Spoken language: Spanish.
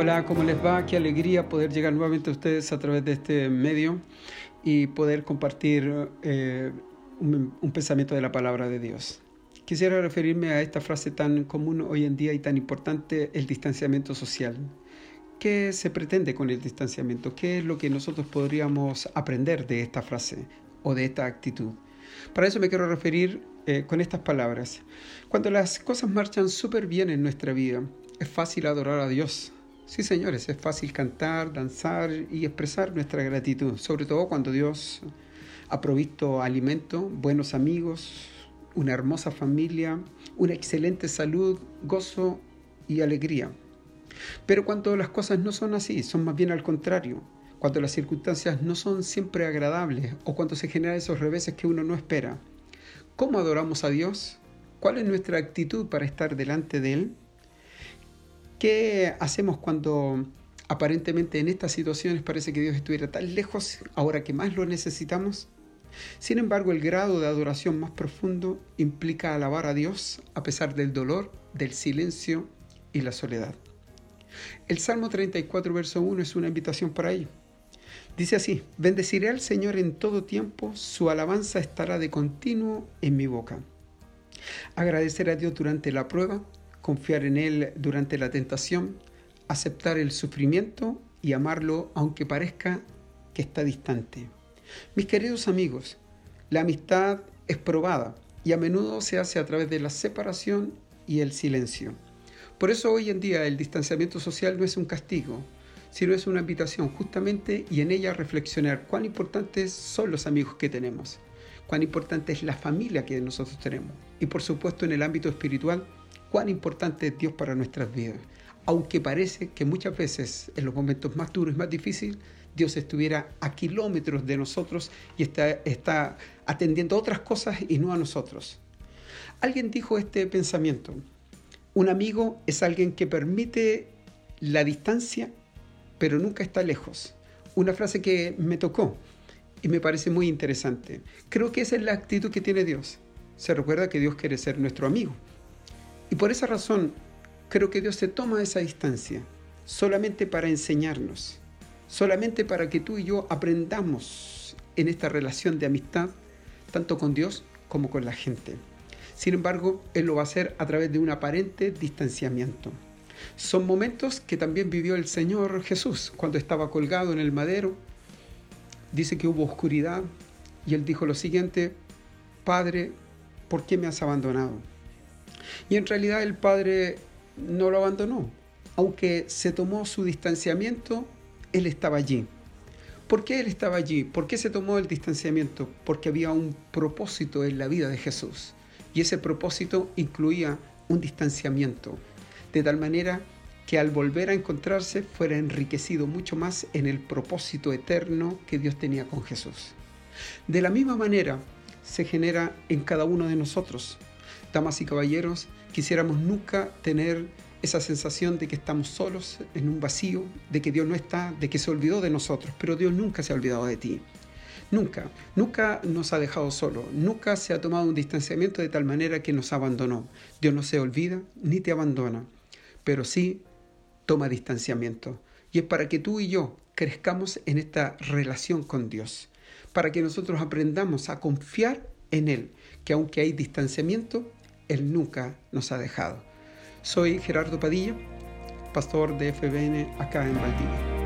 Hola, ¿cómo les va? Qué alegría poder llegar nuevamente a ustedes a través de este medio y poder compartir eh, un, pensamiento de la palabra de Dios. Quisiera referirme a esta frase tan común hoy en día y tan importante, el distanciamiento social. ¿Qué se pretende con el distanciamiento? ¿Qué es lo que nosotros podríamos aprender de esta frase o de esta actitud? Para eso me quiero referir eh, con estas palabras. Cuando las cosas marchan súper bien en nuestra vida, es fácil adorar a Dios. Sí, señores, es fácil cantar, danzar y expresar nuestra gratitud, sobre todo cuando Dios ha provisto alimento, buenos amigos, una hermosa familia, una excelente salud, gozo y alegría. Pero cuando las cosas no son así, son más bien al contrario, cuando las circunstancias no son siempre agradables o cuando se generan esos reveses que uno no espera, ¿cómo adoramos a Dios? ¿Cuál es nuestra actitud para estar delante de Él? ¿Qué hacemos cuando aparentemente en estas situaciones parece que Dios estuviera tan lejos ahora que más lo necesitamos? Sin embargo, el grado de adoración más profundo implica alabar a Dios a pesar del dolor, del silencio y la soledad. El Salmo 34, verso 1 es una invitación para ello. Dice así, bendeciré al Señor en todo tiempo, su alabanza estará de continuo en mi boca. Agradecer a Dios durante la prueba confiar en Él durante la tentación, aceptar el sufrimiento y amarlo aunque parezca que está distante. Mis queridos amigos, la amistad es probada y a menudo se hace a través de la separación y el silencio. Por eso hoy en día el distanciamiento social no es un castigo, sino es una invitación justamente y en ella reflexionar cuán importantes son los amigos que tenemos, cuán importante es la familia que nosotros tenemos y por supuesto en el ámbito espiritual cuán importante es Dios para nuestras vidas. Aunque parece que muchas veces en los momentos más duros y más difíciles, Dios estuviera a kilómetros de nosotros y está, está atendiendo otras cosas y no a nosotros. Alguien dijo este pensamiento. Un amigo es alguien que permite la distancia, pero nunca está lejos. Una frase que me tocó y me parece muy interesante. Creo que esa es la actitud que tiene Dios. Se recuerda que Dios quiere ser nuestro amigo. Y por esa razón creo que Dios se toma esa distancia solamente para enseñarnos, solamente para que tú y yo aprendamos en esta relación de amistad, tanto con Dios como con la gente. Sin embargo, Él lo va a hacer a través de un aparente distanciamiento. Son momentos que también vivió el Señor Jesús cuando estaba colgado en el madero. Dice que hubo oscuridad y Él dijo lo siguiente, Padre, ¿por qué me has abandonado? Y en realidad el padre no lo abandonó. Aunque se tomó su distanciamiento, él estaba allí. ¿Por qué él estaba allí? ¿Por qué se tomó el distanciamiento? Porque había un propósito en la vida de Jesús. Y ese propósito incluía un distanciamiento. De tal manera que al volver a encontrarse fuera enriquecido mucho más en el propósito eterno que Dios tenía con Jesús. De la misma manera se genera en cada uno de nosotros damas y caballeros, quisiéramos nunca tener esa sensación de que estamos solos en un vacío, de que Dios no está, de que se olvidó de nosotros, pero Dios nunca se ha olvidado de ti. Nunca, nunca nos ha dejado solo, nunca se ha tomado un distanciamiento de tal manera que nos abandonó. Dios no se olvida ni te abandona, pero sí toma distanciamiento. Y es para que tú y yo crezcamos en esta relación con Dios, para que nosotros aprendamos a confiar en Él, que aunque hay distanciamiento, él nunca nos ha dejado. Soy Gerardo Padilla, pastor de FBN acá en Valdivia.